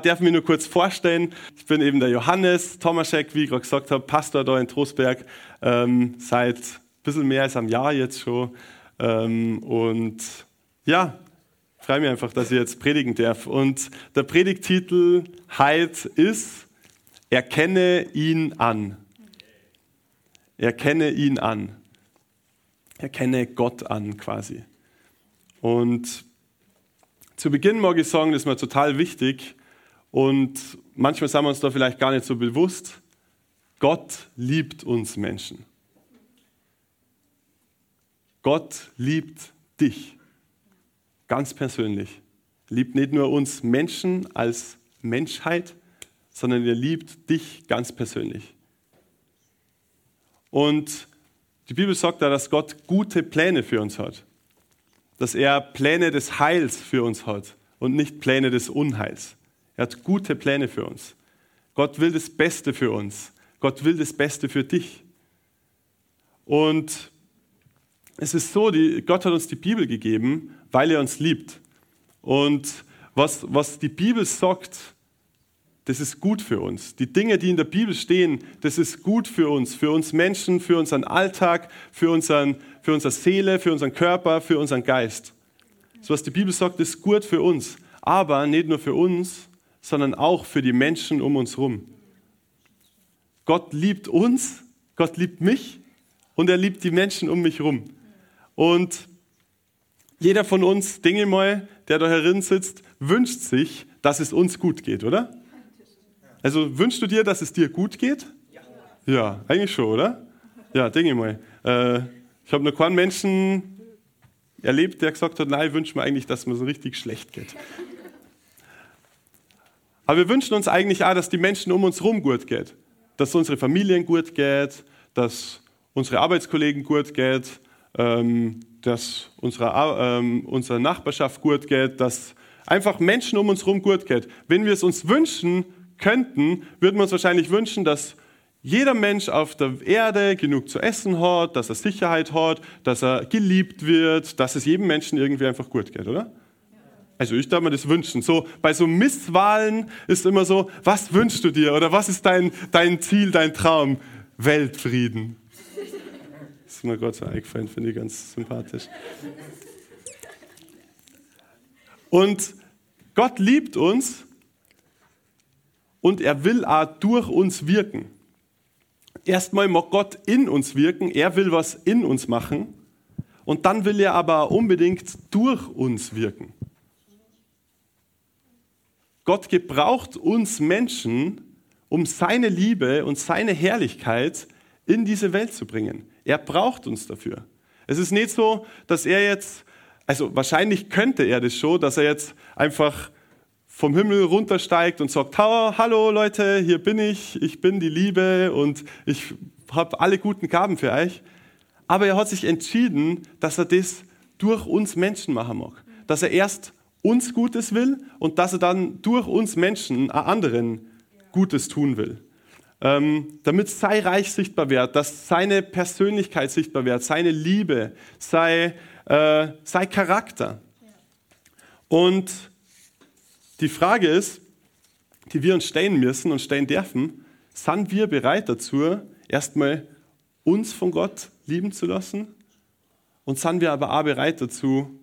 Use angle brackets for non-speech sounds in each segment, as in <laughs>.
Ich darf mich nur kurz vorstellen. Ich bin eben der Johannes Tomaschek, wie ich gerade gesagt habe, Pastor da in Trostberg ähm, seit ein bisschen mehr als einem Jahr jetzt schon. Ähm, und ja, freue mich einfach, dass ich jetzt predigen darf. Und der Predigtitel heute ist Erkenne ihn an. Erkenne ihn an. Erkenne Gott an quasi. Und zu Beginn mag ich sagen, das ist mir total wichtig, und manchmal sind wir uns da vielleicht gar nicht so bewusst. Gott liebt uns Menschen. Gott liebt dich. Ganz persönlich. Liebt nicht nur uns Menschen als Menschheit, sondern er liebt dich ganz persönlich. Und die Bibel sagt da, dass Gott gute Pläne für uns hat. Dass er Pläne des Heils für uns hat und nicht Pläne des Unheils. Er hat gute Pläne für uns. Gott will das Beste für uns. Gott will das Beste für dich. Und es ist so, die, Gott hat uns die Bibel gegeben, weil er uns liebt. Und was, was die Bibel sagt, das ist gut für uns. Die Dinge, die in der Bibel stehen, das ist gut für uns, für uns Menschen, für unseren Alltag, für, unseren, für unsere Seele, für unseren Körper, für unseren Geist. Das, was die Bibel sagt, ist gut für uns. Aber nicht nur für uns, sondern auch für die Menschen um uns herum. Gott liebt uns, Gott liebt mich und er liebt die Menschen um mich herum. Und jeder von uns, denke mal, der da herin sitzt, wünscht sich, dass es uns gut geht, oder? Also wünschst du dir, dass es dir gut geht? Ja, eigentlich schon, oder? Ja, denke mal. Äh, ich habe noch keinen Menschen erlebt, der gesagt hat, nein, ich wünsche mir eigentlich, dass es mir so richtig schlecht geht. Aber wir wünschen uns eigentlich auch, dass die Menschen um uns herum gut geht. Dass unsere Familien gut geht, dass unsere Arbeitskollegen gut geht, ähm, dass unsere, ähm, unsere Nachbarschaft gut geht, dass einfach Menschen um uns herum gut geht. Wenn wir es uns wünschen könnten, würden wir uns wahrscheinlich wünschen, dass jeder Mensch auf der Erde genug zu essen hat, dass er Sicherheit hat, dass er geliebt wird, dass es jedem Menschen irgendwie einfach gut geht, oder? Also ich darf mir das wünschen. So bei so Misswahlen ist immer so, was wünschst du dir oder was ist dein, dein Ziel, dein Traum? Weltfrieden. Das ist mir Gott so eingefallen, finde ich ganz sympathisch. Und Gott liebt uns und er will auch durch uns wirken. Erstmal mag Gott in uns wirken, er will was in uns machen und dann will er aber unbedingt durch uns wirken. Gott gebraucht uns Menschen, um seine Liebe und seine Herrlichkeit in diese Welt zu bringen. Er braucht uns dafür. Es ist nicht so, dass er jetzt, also wahrscheinlich könnte er das schon, dass er jetzt einfach vom Himmel runtersteigt und sagt, hallo Leute, hier bin ich, ich bin die Liebe und ich habe alle guten Gaben für euch. Aber er hat sich entschieden, dass er das durch uns Menschen machen mag. Dass er erst uns Gutes will und dass er dann durch uns Menschen anderen Gutes tun will. Ähm, damit sei Reich sichtbar wird, dass seine Persönlichkeit sichtbar wird, seine Liebe, sei, äh, sei Charakter. Und die Frage ist, die wir uns stellen müssen und stellen dürfen, sind wir bereit dazu, erstmal uns von Gott lieben zu lassen? Und sind wir aber auch bereit dazu,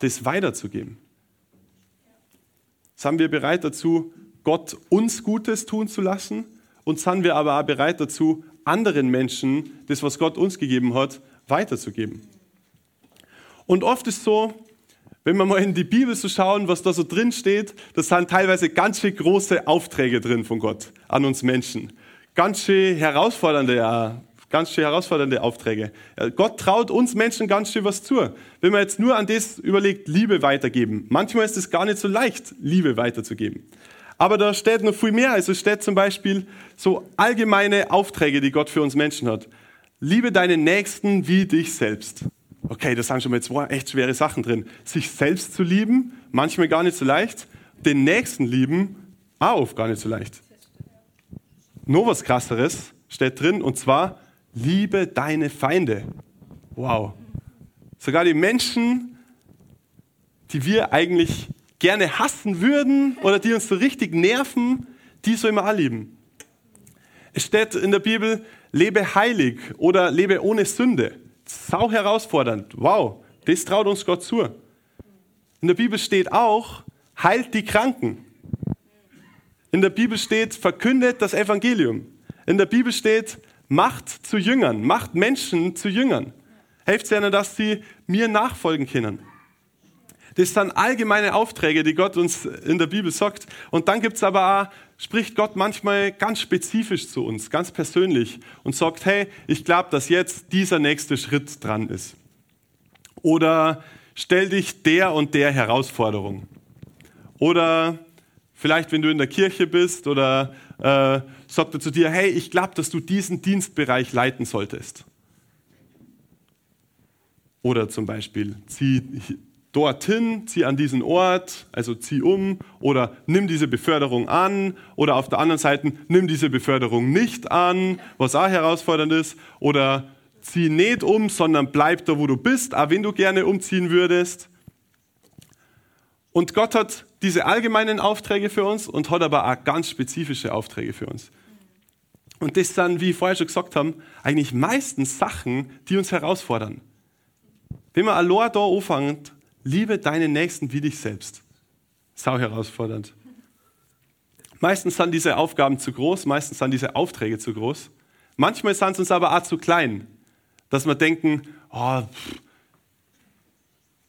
das weiterzugeben? Sind wir bereit dazu, Gott uns Gutes tun zu lassen? Und sind wir aber auch bereit dazu, anderen Menschen das, was Gott uns gegeben hat, weiterzugeben? Und oft ist so, wenn wir mal in die Bibel so schauen, was da so drin steht, das sind teilweise ganz schön große Aufträge drin von Gott an uns Menschen. Ganz schön herausfordernde ja, Ganz schön herausfordernde Aufträge. Gott traut uns Menschen ganz schön was zu. Wenn man jetzt nur an das überlegt, Liebe weitergeben. Manchmal ist es gar nicht so leicht, Liebe weiterzugeben. Aber da steht noch viel mehr. Also steht zum Beispiel so allgemeine Aufträge, die Gott für uns Menschen hat. liebe deinen Nächsten wie dich selbst. Okay, das sind schon mal zwei echt schwere Sachen drin. Sich selbst zu lieben, manchmal gar nicht so leicht. Den Nächsten lieben, auch gar nicht so leicht. Noch was krasseres steht drin, und zwar, liebe deine Feinde. Wow. Sogar die Menschen, die wir eigentlich gerne hassen würden oder die uns so richtig nerven, die man auch lieben. Es steht in der Bibel, lebe heilig oder lebe ohne Sünde. Sau herausfordernd. Wow, das traut uns Gott zu. In der Bibel steht auch, heilt die Kranken. In der Bibel steht, verkündet das Evangelium. In der Bibel steht, macht zu Jüngern, macht Menschen zu Jüngern. Helft ihnen, dass sie mir nachfolgen können. Das sind allgemeine Aufträge, die Gott uns in der Bibel sagt. Und dann gibt es aber auch, spricht Gott manchmal ganz spezifisch zu uns, ganz persönlich und sagt, hey, ich glaube, dass jetzt dieser nächste Schritt dran ist. Oder stell dich der und der Herausforderung. Oder vielleicht, wenn du in der Kirche bist oder äh, sagt er zu dir, hey, ich glaube, dass du diesen Dienstbereich leiten solltest. Oder zum Beispiel, zieh dorthin, zieh an diesen Ort, also zieh um oder nimm diese Beförderung an oder auf der anderen Seite nimm diese Beförderung nicht an, was auch herausfordernd ist oder zieh nicht um, sondern bleib da, wo du bist, auch wenn du gerne umziehen würdest. Und Gott hat diese allgemeinen Aufträge für uns und hat aber auch ganz spezifische Aufträge für uns. Und das sind, wie ich vorher schon gesagt habe, eigentlich meistens Sachen, die uns herausfordern. Wenn man allein da anfängt, liebe deinen Nächsten wie dich selbst. Sau herausfordernd. Meistens sind diese Aufgaben zu groß, meistens sind diese Aufträge zu groß. Manchmal sind sie uns aber auch zu klein, dass wir denken, oh, pff,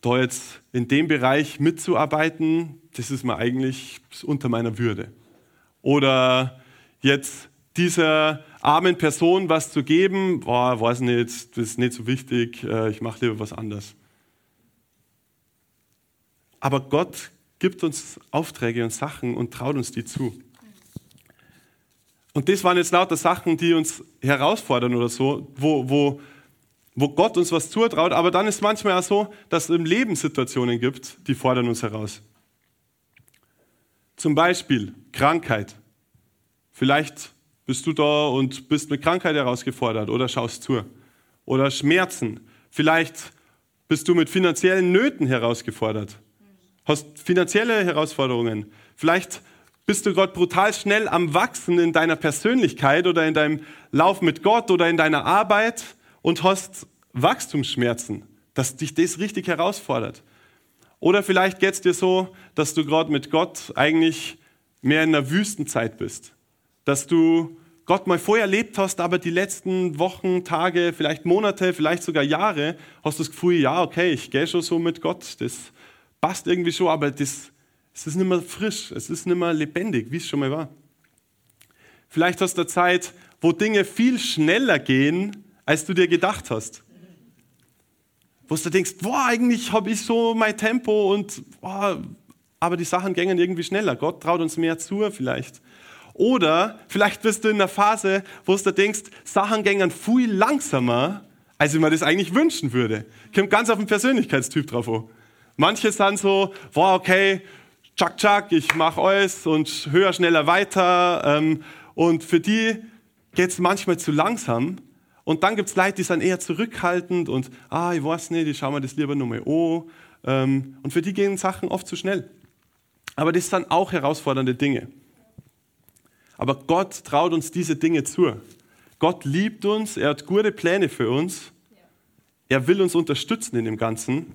da jetzt in dem Bereich mitzuarbeiten, das ist mir eigentlich unter meiner Würde. Oder jetzt dieser armen Person was zu geben, boah, weiß nicht, das ist nicht so wichtig, äh, ich mache lieber was anderes. Aber Gott gibt uns Aufträge und Sachen und traut uns die zu. Und das waren jetzt lauter Sachen, die uns herausfordern oder so, wo, wo, wo Gott uns was zutraut. Aber dann ist manchmal auch so, dass es im Leben Situationen gibt, die fordern uns heraus. Zum Beispiel Krankheit. Vielleicht bist du da und bist mit Krankheit herausgefordert oder schaust zu. Oder Schmerzen. Vielleicht bist du mit finanziellen Nöten herausgefordert. Hast finanzielle Herausforderungen. Vielleicht bist du Gott brutal schnell am Wachsen in deiner Persönlichkeit oder in deinem Lauf mit Gott oder in deiner Arbeit und hast Wachstumsschmerzen, dass dich das richtig herausfordert. Oder vielleicht geht es dir so, dass du gerade mit Gott eigentlich mehr in einer Wüstenzeit bist dass du Gott mal vorher erlebt hast, aber die letzten Wochen, Tage, vielleicht Monate, vielleicht sogar Jahre, hast du das Gefühl, ja, okay, ich gehe schon so mit Gott, das passt irgendwie schon, aber das, es ist nicht mehr frisch, es ist nicht mehr lebendig, wie es schon mal war. Vielleicht hast du Zeit, wo Dinge viel schneller gehen, als du dir gedacht hast. Wo du denkst, boah, eigentlich habe ich so mein Tempo und boah, aber die Sachen gängen irgendwie schneller. Gott traut uns mehr zu vielleicht. Oder vielleicht bist du in einer Phase, wo du denkst, Sachen gehen viel langsamer, als ich mir das eigentlich wünschen würde. Kommt ganz auf den Persönlichkeitstyp drauf an. Manche sind so, wow, okay, tschak, tschak, ich mache alles und höher, schneller, weiter. Ähm, und für die geht es manchmal zu langsam. Und dann gibt es Leute, die sind eher zurückhaltend und, ah, ich weiß nicht, ich schaue mir das lieber nochmal an. Ähm, und für die gehen Sachen oft zu schnell. Aber das sind auch herausfordernde Dinge. Aber Gott traut uns diese Dinge zu. Gott liebt uns, er hat gute Pläne für uns. Er will uns unterstützen in dem Ganzen.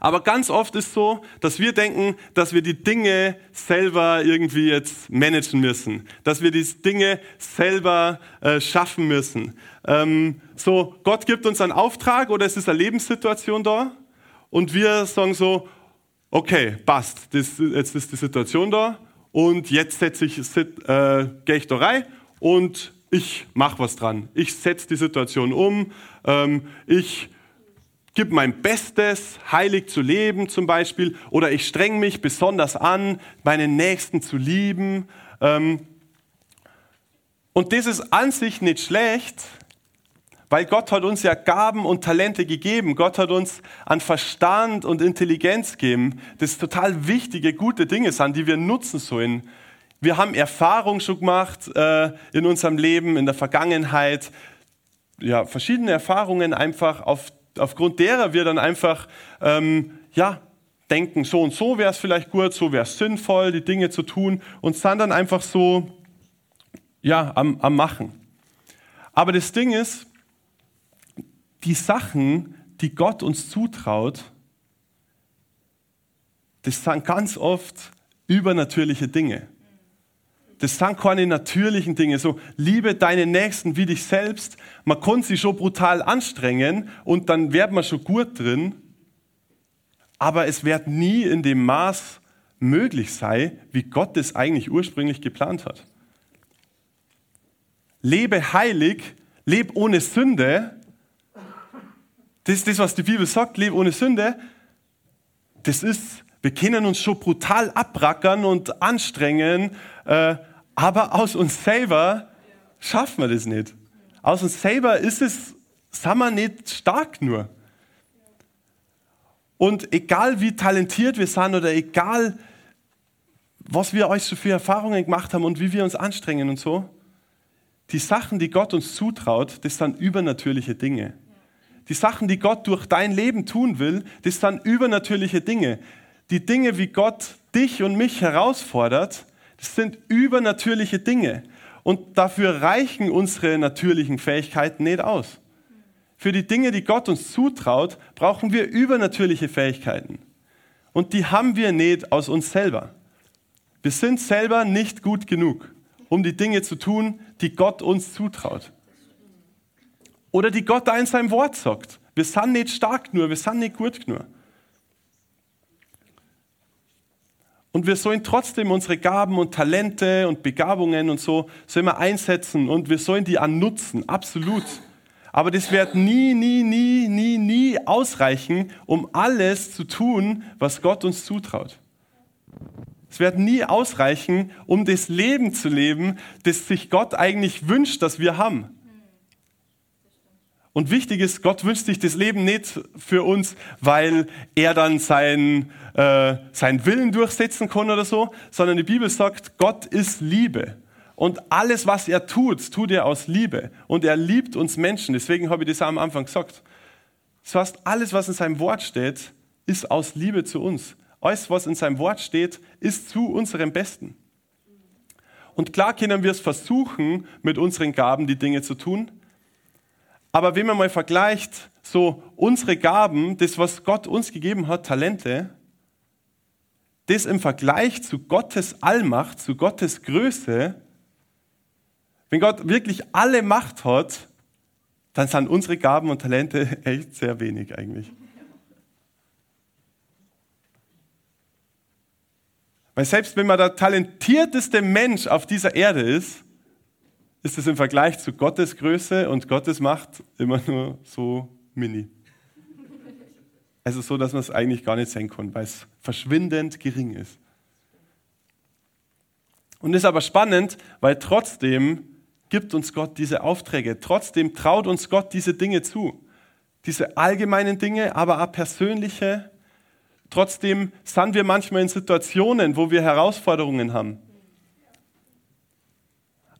Aber ganz oft ist so, dass wir denken, dass wir die Dinge selber irgendwie jetzt managen müssen, dass wir die Dinge selber äh, schaffen müssen. Ähm, so, Gott gibt uns einen Auftrag oder es ist eine Lebenssituation da und wir sagen so, okay, passt, das, jetzt ist die Situation da und jetzt setze ich, äh, gehe ich da rein und ich mache was dran. Ich setze die Situation um. Ähm, ich gebe mein Bestes, heilig zu leben zum Beispiel, oder ich streng mich besonders an, meinen Nächsten zu lieben. Ähm, und das ist an sich nicht schlecht, Weil Gott hat uns ja Gaben und Talente gegeben. Gott hat uns an Verstand und Intelligenz gegeben, das total wichtige, gute Dinge sind, die wir nutzen sollen. Wir haben Erfahrungen schon gemacht äh, in unserem Leben, in der Vergangenheit. Ja, verschiedene Erfahrungen einfach, auf, aufgrund derer wir dann einfach, ähm, ja, denken, so und so wäre es vielleicht gut, so wäre es sinnvoll, die Dinge zu tun und sind dann einfach so, ja, am, am Machen. Aber das Ding ist, die Sachen, die Gott uns zutraut, das sind ganz oft übernatürliche Dinge. Das sind keine natürlichen Dinge. So, liebe deine Nächsten wie dich selbst. Man kann sich schon brutal anstrengen und dann wird man schon gut drin. Aber es wird nie in dem Maß möglich sein, wie Gott es eigentlich ursprünglich geplant hat. Lebe heilig, lebe ohne Sünde das ist das, was die Bibel sagt, lebe ohne Sünde. Das ist, wir können uns schon brutal abrackern und anstrengen, äh, aber aus uns selber schaffen wir das nicht. Aus uns selber ist es, sind wir nicht stark nur. Und egal wie talentiert wir sind oder egal, was wir euch so für Erfahrungen gemacht haben und wie wir uns anstrengen und so, die Sachen, die Gott uns zutraut, das sind übernatürliche Dinge die Sachen, die Gott durch dein Leben tun will, das sind übernatürliche Dinge. Die Dinge, wie Gott dich und mich herausfordert, das sind übernatürliche Dinge. Und dafür reichen unsere natürlichen Fähigkeiten nicht aus. Für die Dinge, die Gott uns zutraut, brauchen wir übernatürliche Fähigkeiten. Und die haben wir nicht aus uns selber. Wir sind selber nicht gut genug, um die Dinge zu tun, die Gott uns zutraut. Oder die Gott da in seinem Wort sagt. Wir sind nicht stark nur, wir sind nicht gut nur. Und wir sollen trotzdem unsere Gaben und Talente und Begabungen und so, sollen wir einsetzen und wir sollen die annutzen, absolut. Aber das wird nie, nie, nie, nie, nie ausreichen, um alles zu tun, was Gott uns zutraut. Es wird nie ausreichen, um das Leben zu leben, das sich Gott eigentlich wünscht, dass wir haben. Und wichtig ist, Gott wünscht sich das Leben nicht für uns, weil er dann seinen, äh, seinen Willen durchsetzen kann oder so, sondern die Bibel sagt, Gott ist Liebe. Und alles, was er tut, tut er aus Liebe. Und er liebt uns Menschen. Deswegen habe ich das am Anfang gesagt. Das heißt, alles, was in seinem Wort steht, ist aus Liebe zu uns. Alles, was in seinem Wort steht, ist zu unserem Besten. Und klar können wir es versuchen, mit unseren Gaben die Dinge zu tun. Aber wenn man mal vergleicht, so unsere Gaben, das, was Gott uns gegeben hat, Talente, das im Vergleich zu Gottes Allmacht, zu Gottes Größe, wenn Gott wirklich alle Macht hat, dann sind unsere Gaben und Talente <laughs> echt sehr wenig eigentlich. Weil selbst wenn man der talentierteste Mensch auf dieser Erde ist, ist es im Vergleich zu Gottes Größe und Gottes Macht immer nur so mini. Also so, dass man es eigentlich gar nicht sehen kann, weil es verschwindend gering ist. Und ist aber spannend, weil trotzdem gibt uns Gott diese Aufträge, trotzdem traut uns Gott diese Dinge zu. Diese allgemeinen Dinge, aber auch persönliche. Trotzdem sind wir manchmal in Situationen, wo wir Herausforderungen haben.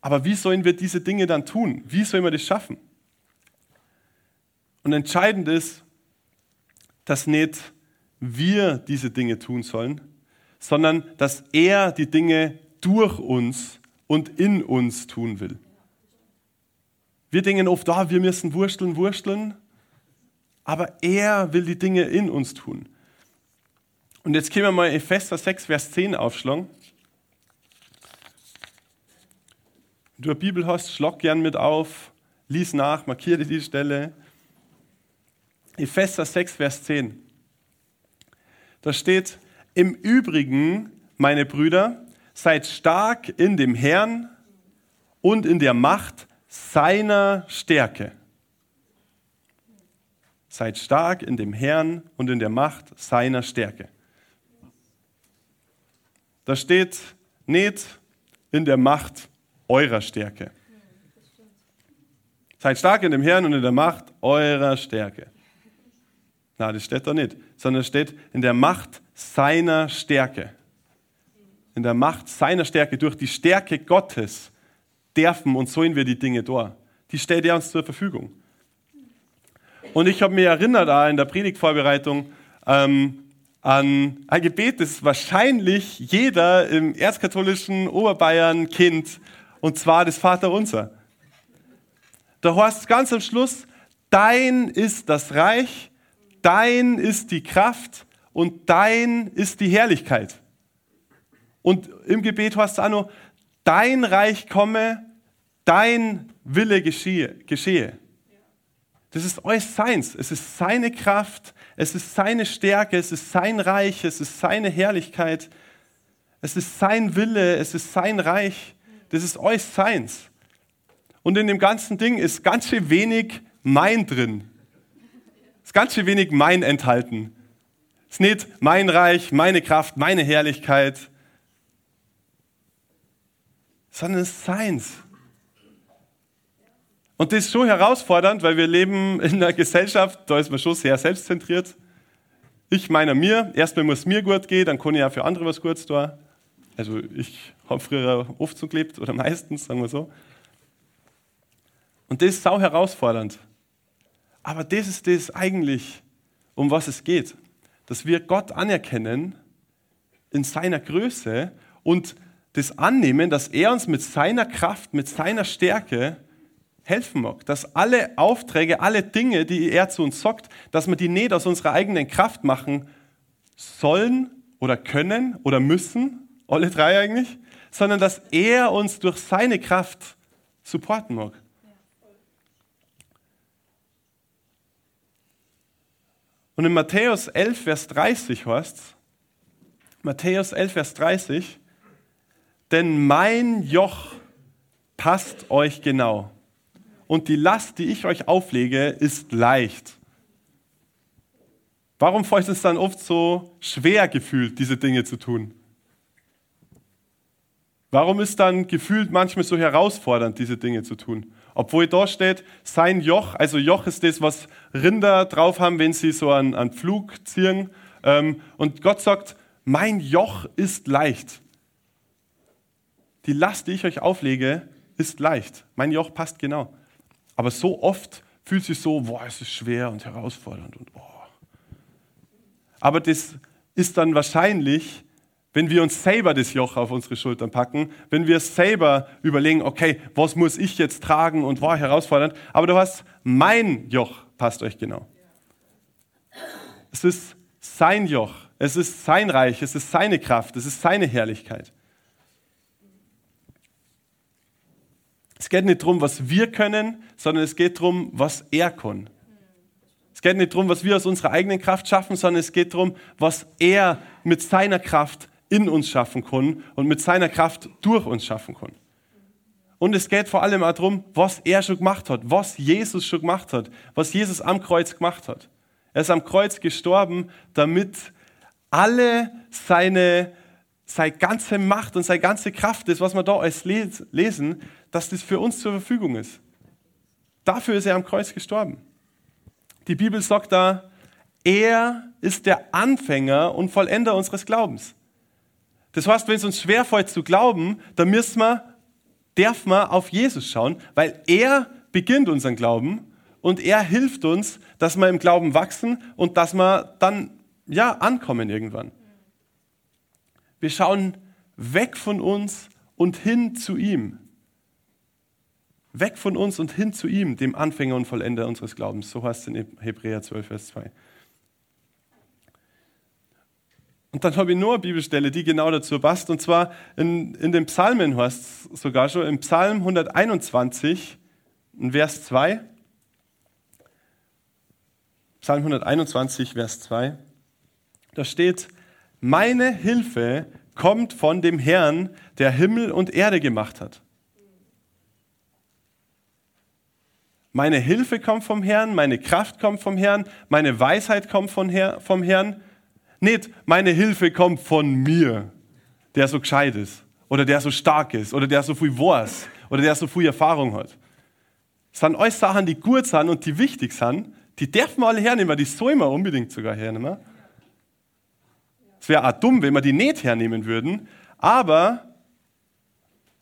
Aber wie sollen wir diese Dinge dann tun? Wie sollen wir das schaffen? Und entscheidend ist, dass nicht wir diese Dinge tun sollen, sondern dass er die Dinge durch uns und in uns tun will. Wir denken oft, oh, wir müssen wursteln, wursteln, aber er will die Dinge in uns tun. Und jetzt können wir mal Epheser 6, Vers 10 aufschlagen. Du eine Bibel hast, schlag gern mit auf, lies nach, markiere die Stelle. Epheser 6, Vers 10. Da steht, im Übrigen, meine Brüder, seid stark in dem Herrn und in der Macht seiner Stärke. Seid stark in dem Herrn und in der Macht seiner Stärke. Da steht nicht in der Macht eurer Stärke. Seid stark in dem Herrn und in der Macht eurer Stärke. Na, das steht da nicht, sondern es steht in der Macht seiner Stärke. In der Macht seiner Stärke, durch die Stärke Gottes dürfen und sollen wir die Dinge da. Die stellt er uns zur Verfügung. Und ich habe mich erinnert auch in der Predigtvorbereitung ähm, an ein Gebet, das wahrscheinlich jeder im erzkatholischen Oberbayern kennt, und zwar das Vaterunser. Da heißt ganz am Schluss, dein ist das Reich, dein ist die Kraft und dein ist die Herrlichkeit. Und im Gebet heißt es auch noch, dein Reich komme, dein Wille geschehe. geschehe. Das ist alles seins. Es ist seine Kraft, es ist seine Stärke, es ist sein Reich, es ist seine Herrlichkeit, es ist sein Wille, es ist sein Reich. Das ist alles seins. Und in dem ganzen Ding ist ganz schön wenig mein drin. Ist ganz schön wenig mein enthalten. Es ist nicht mein Reich, meine Kraft, meine Herrlichkeit, sondern es ist seins. Und das ist schon herausfordernd, weil wir leben in einer Gesellschaft, da ist man schon sehr selbstzentriert. Ich meine mir, erstmal muss es mir gut gehen, dann kann ich ja für andere was Gutes tun. Also ich habe früher oft so oder meistens, sagen wir so. Und das ist sau herausfordernd. Aber das ist das eigentlich, um was es geht. Dass wir Gott anerkennen in seiner Größe und das annehmen, dass er uns mit seiner Kraft, mit seiner Stärke helfen mag. Dass alle Aufträge, alle Dinge, die er zu uns sagt, dass wir die nicht aus unserer eigenen Kraft machen sollen oder können oder müssen, alle drei eigentlich, sondern dass er uns durch seine Kraft supporten mag. Und in Matthäus 11, Vers 30 heißt Matthäus 11, Vers 30, denn mein Joch passt euch genau und die Last, die ich euch auflege, ist leicht. Warum fällt es dann oft so schwer gefühlt, diese Dinge zu tun? Warum ist dann gefühlt manchmal so herausfordernd, diese Dinge zu tun? Obwohl da steht, sein Joch, also Joch ist das, was Rinder drauf haben, wenn sie so einen, einen Flug ziehen. Ähm, und Gott sagt, mein Joch ist leicht. Die Last, die ich euch auflege, ist leicht. Mein Joch passt genau. Aber so oft fühlt sich so, boah, es ist schwer und herausfordernd und boah. Aber das ist dann wahrscheinlich, wenn wir uns selber das Joch auf unsere Schultern packen, wenn wir selber überlegen, okay, was muss ich jetzt tragen und war herausfordernd. Aber du hast, mein Joch passt euch genau. Es ist sein Joch, es ist sein Reich, es ist seine Kraft, es ist seine Herrlichkeit. Es geht nicht darum, was wir können, sondern es geht darum, was er kann. Es geht nicht darum, was wir aus unserer eigenen Kraft schaffen, sondern es geht darum, was er mit seiner Kraft in uns schaffen kann und mit seiner Kraft durch uns schaffen kann. Und es geht vor allem auch darum, was er schon gemacht hat, was Jesus schon gemacht hat, was Jesus am Kreuz gemacht hat. Er ist am Kreuz gestorben, damit alle seine, seine ganze Macht und seine ganze Kraft, das, was wir da als lesen, dass das für uns zur Verfügung ist. Dafür ist er am Kreuz gestorben. Die Bibel sagt da, er ist der Anfänger und Vollender unseres Glaubens. Das heißt, wenn es uns schwerfällt zu glauben, dann müssen wir, darf man auf Jesus schauen, weil er beginnt unseren Glauben und er hilft uns, dass wir im Glauben wachsen und dass wir dann ja ankommen irgendwann. Wir schauen weg von uns und hin zu ihm. Weg von uns und hin zu ihm, dem Anfänger und Vollender unseres Glaubens. So heißt es in Hebräer 12, Vers 2. Und dann habe ich nur eine Bibelstelle, die genau dazu passt. Und zwar in, in den Psalmen heißt es sogar schon, im Psalm 121, in Vers 2. Psalm 121, Vers 2. Da steht, meine Hilfe kommt von dem Herrn, der Himmel und Erde gemacht hat. Meine Hilfe kommt vom Herrn, meine Kraft kommt vom Herrn, meine Weisheit kommt vom Herrn. Nicht, meine Hilfe kommt von mir, der so gescheit ist oder der so stark ist oder der so viel weiß oder der so viel Erfahrung hat. sind alles Sachen, die gut sind und die wichtig sind. Die dürfen wir alle hernehmen, die sollen wir unbedingt sogar hernehmen. Es wäre auch dumm, wenn wir die nicht hernehmen würden. Aber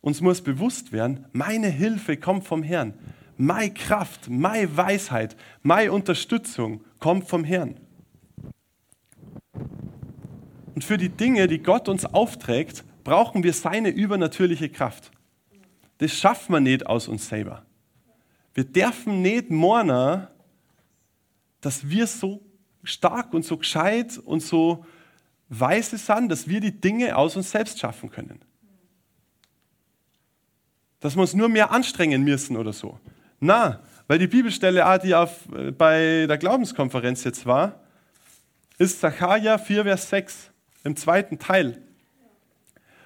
uns muss bewusst werden, meine Hilfe kommt vom Herrn. Meine Kraft, meine Weisheit, meine Unterstützung kommt vom Herrn. Und für die Dinge, die Gott uns aufträgt, brauchen wir seine übernatürliche Kraft. Das schaffen wir nicht aus uns selber. Wir dürfen nicht morgen, dass wir so stark und so gescheit und so weise sind, dass wir die Dinge aus uns selbst schaffen können. Dass wir uns nur mehr anstrengen müssen oder so. Na, weil die Bibelstelle, die auf, äh, bei der Glaubenskonferenz jetzt war, ist Zachariah 4, Vers 6 im zweiten Teil.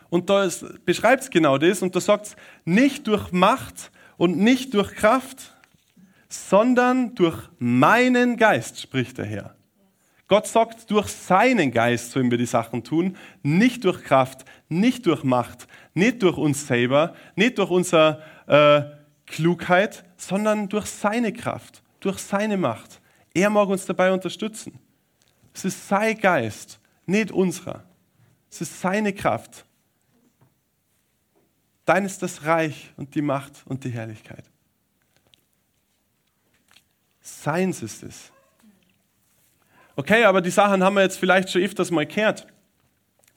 Und da beschreibt es genau das und da sagt es, nicht durch Macht und nicht durch Kraft, sondern durch meinen Geist, spricht der Herr. Gott sagt, durch seinen Geist sollen wir die Sachen tun, nicht durch Kraft, nicht durch Macht, nicht durch uns selber, nicht durch unsere äh, Klugheit, sondern durch seine Kraft, durch seine Macht. Er mag uns dabei unterstützen. Es ist sein Geist, nicht unserer. Es ist seine Kraft. Dein ist das Reich und die Macht und die Herrlichkeit. Seins ist es. Okay, aber die Sachen haben wir jetzt vielleicht schon öfters mal gehört.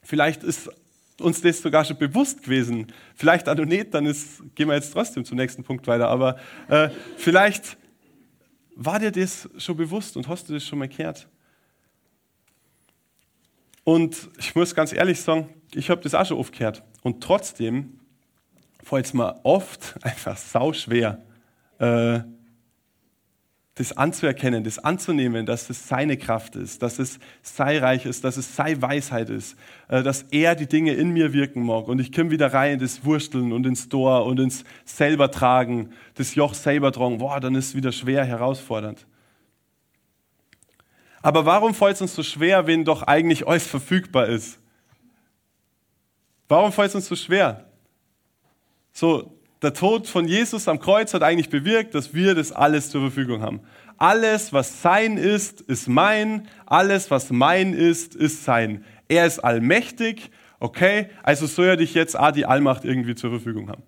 Vielleicht ist uns das sogar schon bewusst gewesen. Vielleicht auch nicht, dann ist, gehen wir jetzt trotzdem zum nächsten Punkt weiter. Aber äh, vielleicht war dir das schon bewusst und hast du das schon mal gehört. Und ich muss ganz ehrlich sagen, ich habe das auch schon oft gehört. Und trotzdem fällt es mir oft <laughs> einfach sau schwer, äh, das anzuerkennen, das anzunehmen, dass es seine Kraft ist, dass es sei Reich ist, dass es sei Weisheit ist, äh, dass er die Dinge in mir wirken mag. Und ich komme wieder rein in das Wursteln und ins Tor und ins selber tragen, das Joch selber tragen. Boah, dann ist es wieder schwer, herausfordernd. Aber warum fällt es uns so schwer, wenn doch eigentlich alles verfügbar ist? Warum fällt es uns so schwer? So, der Tod von Jesus am Kreuz hat eigentlich bewirkt, dass wir das alles zur Verfügung haben. Alles, was sein ist, ist mein. Alles, was mein ist, ist sein. Er ist allmächtig. Okay, also soll er dich jetzt auch die Allmacht irgendwie zur Verfügung haben.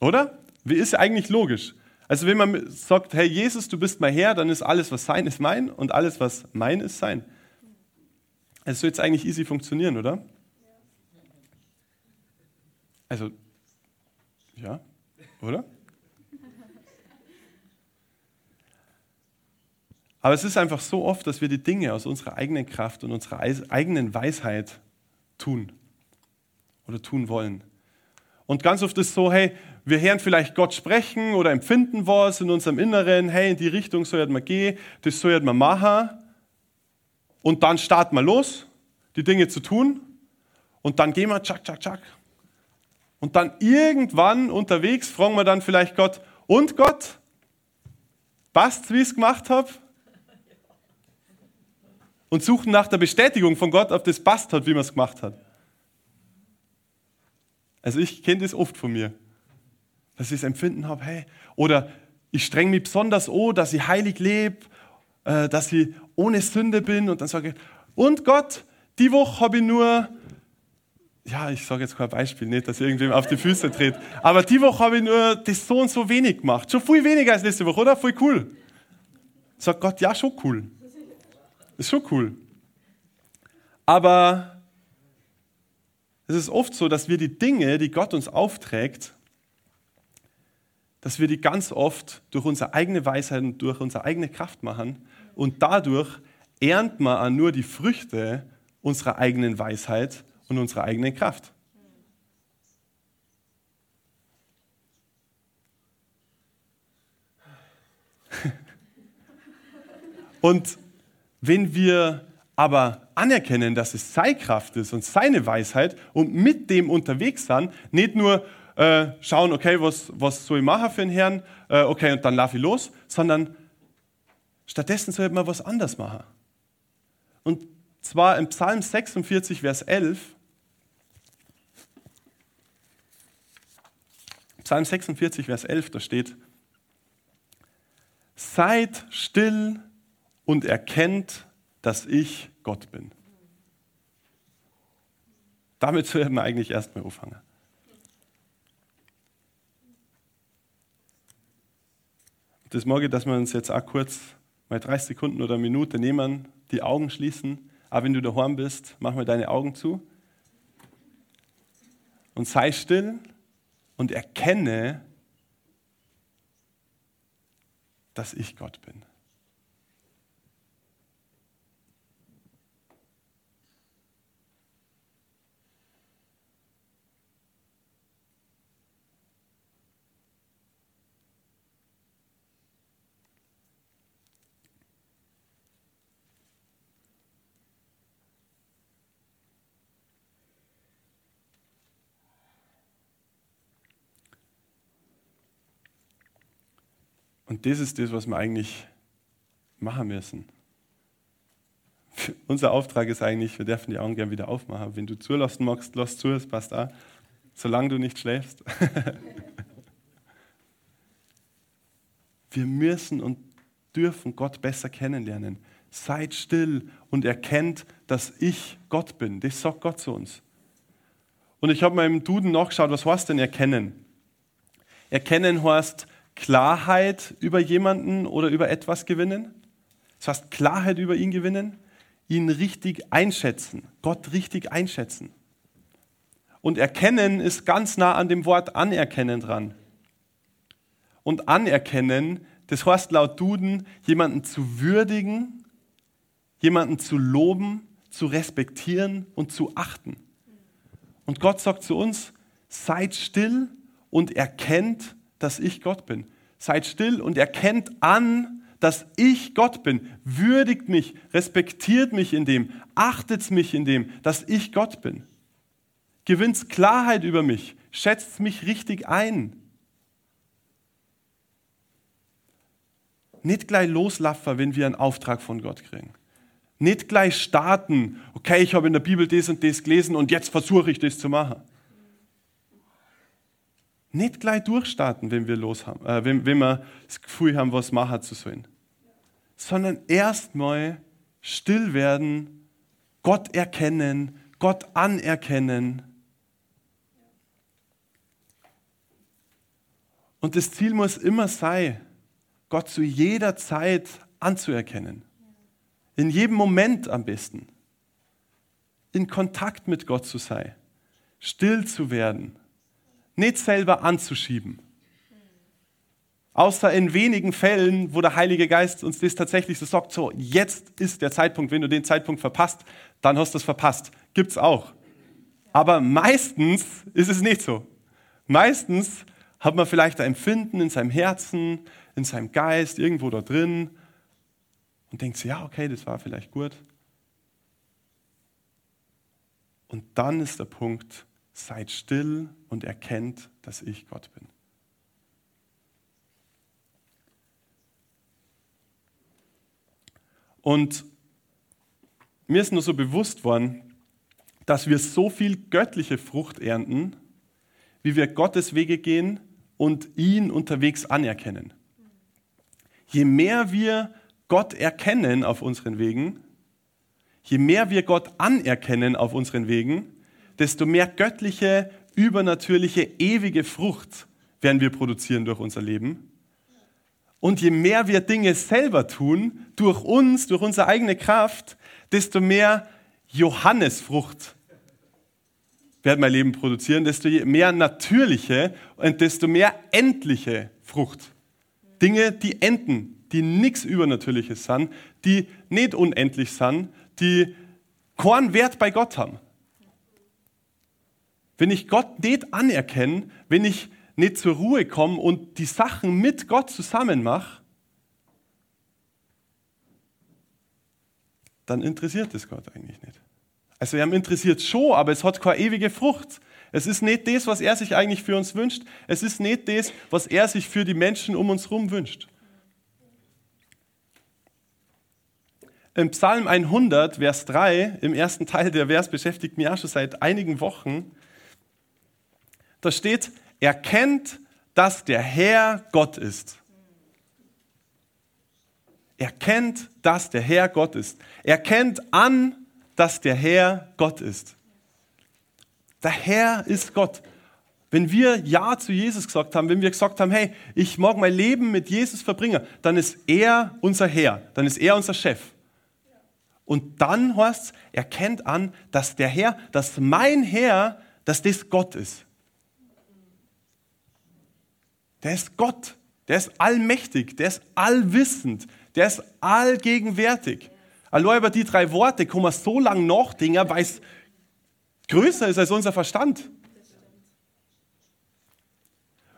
Oder? Wie ist eigentlich logisch? Also wenn man sagt, hey Jesus, du bist mein Herr, dann ist alles, was sein ist, mein und alles, was mein ist, sein. Es soll jetzt eigentlich easy funktionieren, oder? Also ja, oder? Aber es ist einfach so oft, dass wir die Dinge aus unserer eigenen Kraft und unserer eigenen Weisheit tun oder tun wollen. Und ganz oft ist es so, hey, wir hören vielleicht Gott sprechen oder empfinden was in unserem Inneren, hey, in die Richtung soll man gehen, das soll man machen. Und dann starten wir los, die Dinge zu tun. Und dann gehen wir, tschak, tschak, tschak, und dann irgendwann unterwegs fragen wir dann vielleicht Gott, und Gott, passt, wie ich es gemacht habe? Und suchen nach der Bestätigung von Gott, ob das passt hat, wie man es gemacht hat. Also ich kenne das oft von mir, dass ich das Empfinden habe, hey, oder ich streng mich besonders an, dass ich heilig lebe, äh, dass ich ohne Sünde bin und dann sage ich, und Gott, die Woche habe ich nur ja, ich sage jetzt kein Beispiel, nicht, dass irgendwem auf die Füße tritt, aber die Woche habe ich nur das so und so wenig gemacht. Schon viel weniger als letzte Woche, oder? Voll cool. Sagt Gott, ja, schon cool. Ist schon cool. Aber es ist oft so, dass wir die Dinge, die Gott uns aufträgt, dass wir die ganz oft durch unsere eigene Weisheit und durch unsere eigene Kraft machen und dadurch ernten wir nur die Früchte unserer eigenen Weisheit und unserer eigenen Kraft. <laughs> Und wenn wir aber anerkennen, dass es seine Kraft ist und seine Weisheit und mit dem unterwegs sind, nicht nur äh, schauen, okay, was, was soll ich machen für den Herrn, äh, okay, und dann laufe ich los, sondern stattdessen sollte man was anderes machen. Und zwar im Psalm 46, Vers 11, Psalm 46, Vers 11, da steht, seid still und erkennt, dass ich Gott bin. Damit sollten wir eigentlich erstmal anfangen. Das morgen, dass wir uns jetzt auch kurz mal 30 Sekunden oder eine Minute nehmen, die Augen schließen. Aber wenn du daheim bist, mach mal deine Augen zu und sei still und erkenne, dass ich Gott bin. Und das ist das, was wir eigentlich machen müssen. Unser Auftrag ist eigentlich, wir dürfen die Augen gern wieder aufmachen. Wenn du zulassen magst, lass zu, es passt auch. Solange du nicht schläfst. <laughs> wir müssen und dürfen Gott besser kennenlernen. Seid still und erkennt, dass ich Gott bin. Das sagt Gott zu uns. Und ich habe mal im Duden nachgeschaut, was heißt denn erkennen? Erkennen heißt, Klarheit über jemanden oder über etwas gewinnen. Das heißt, Klarheit über ihn gewinnen, ihn richtig einschätzen, Gott richtig einschätzen. Und erkennen ist ganz nah an dem Wort anerkennen dran. Und anerkennen, das heißt laut Duden, jemanden zu würdigen, jemanden zu loben, zu respektieren und zu achten. Und Gott sagt zu uns, seid still und erkennt, dass ich Gott bin. Seid still und erkennt an, dass ich Gott bin. Würdigt mich, respektiert mich in dem, achtet mich in dem, dass ich Gott bin. Gewinnt Klarheit über mich, schätzt mich richtig ein. Nicht gleich loslaffer, wenn wir einen Auftrag von Gott kriegen. Nicht gleich starten, okay, ich habe in der Bibel das und das gelesen und jetzt versuche ich das zu machen. Nicht gleich durchstarten, wenn wir, los haben, äh, wenn, wenn wir das Gefühl haben, was machen zu sollen. Sondern erstmal still werden, Gott erkennen, Gott anerkennen. Und das Ziel muss immer sein, Gott zu jeder Zeit anzuerkennen. In jedem Moment am besten. In Kontakt mit Gott zu sein. Still zu werden nicht selber anzuschieben. Außer in wenigen Fällen, wo der Heilige Geist uns das tatsächlich so sagt, so, jetzt ist der Zeitpunkt, wenn du den Zeitpunkt verpasst, dann hast du es verpasst. Gibt's auch. Aber meistens ist es nicht so. Meistens hat man vielleicht ein Empfinden in seinem Herzen, in seinem Geist, irgendwo da drin und denkt sich, ja, okay, das war vielleicht gut. Und dann ist der Punkt, seid still und erkennt, dass ich Gott bin. Und mir ist nur so bewusst worden, dass wir so viel göttliche Frucht ernten, wie wir Gottes Wege gehen und ihn unterwegs anerkennen. Je mehr wir Gott erkennen auf unseren Wegen, je mehr wir Gott anerkennen auf unseren Wegen, desto mehr göttliche, übernatürliche, ewige Frucht werden wir produzieren durch unser Leben. Und je mehr wir Dinge selber tun, durch uns, durch unsere eigene Kraft, desto mehr Johannesfrucht werden mein Leben produzieren, desto mehr natürliche und desto mehr endliche Frucht. Dinge, die enden, die nichts Übernatürliches sind, die nicht unendlich sind, die keinen Wert bei Gott haben. Wenn ich Gott nicht anerkenne, wenn ich nicht zur Ruhe komme und die Sachen mit Gott zusammen mache, dann interessiert es Gott eigentlich nicht. Also er interessiert schon, aber es hat keine ewige Frucht. Es ist nicht das, was er sich eigentlich für uns wünscht. Es ist nicht das, was er sich für die Menschen um uns herum wünscht. Im Psalm 100, Vers 3, im ersten Teil der Vers beschäftigt mich auch schon seit einigen Wochen. Da steht, erkennt, dass der Herr Gott ist. erkennt, dass der Herr Gott ist. Erkennt an, dass der Herr Gott ist. Der Herr ist Gott. Wenn wir Ja zu Jesus gesagt haben, wenn wir gesagt haben, hey, ich mag mein Leben mit Jesus verbringen, dann ist er unser Herr, dann ist er unser Chef. Und dann heißt es, erkennt an, dass der Herr, dass mein Herr, dass das Gott ist. Der ist Gott, der ist allmächtig, der ist allwissend, der ist allgegenwärtig. Allein über die drei Worte kann man so lange nachdenken, weil es größer ist als unser Verstand.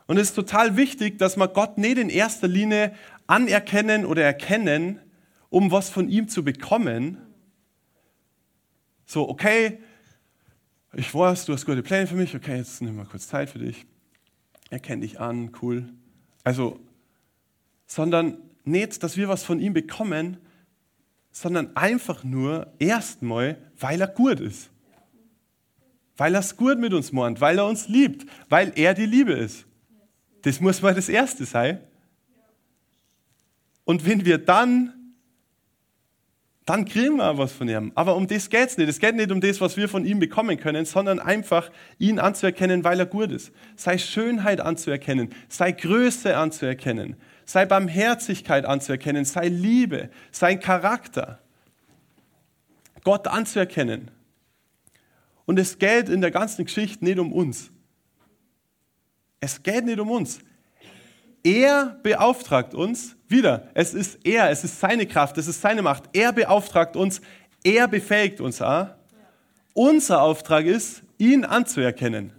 Und es ist total wichtig, dass wir Gott nicht in erster Linie anerkennen oder erkennen, um was von ihm zu bekommen. So, okay, ich weiß, du hast gute Pläne für mich, okay, jetzt nimm mal kurz Zeit für dich. Erkenne dich an, cool. Also, sondern nicht, dass wir was von ihm bekommen, sondern einfach nur erstmal, weil er gut ist. Weil er es gut mit uns meint, weil er uns liebt, weil er die Liebe ist. Das muss mal das Erste sein. Und wenn wir dann, dann kriegen wir was von ihm. Aber um das geht es nicht. Es geht nicht um das, was wir von ihm bekommen können, sondern einfach ihn anzuerkennen, weil er gut ist. Sei Schönheit anzuerkennen, sei Größe anzuerkennen, sei Barmherzigkeit anzuerkennen, sei Liebe, sein Charakter. Gott anzuerkennen. Und es geht in der ganzen Geschichte nicht um uns. Es geht nicht um uns. Er beauftragt uns, wieder, es ist er, es ist seine Kraft, es ist seine Macht. Er beauftragt uns, er befähigt uns auch. Unser Auftrag ist, ihn anzuerkennen.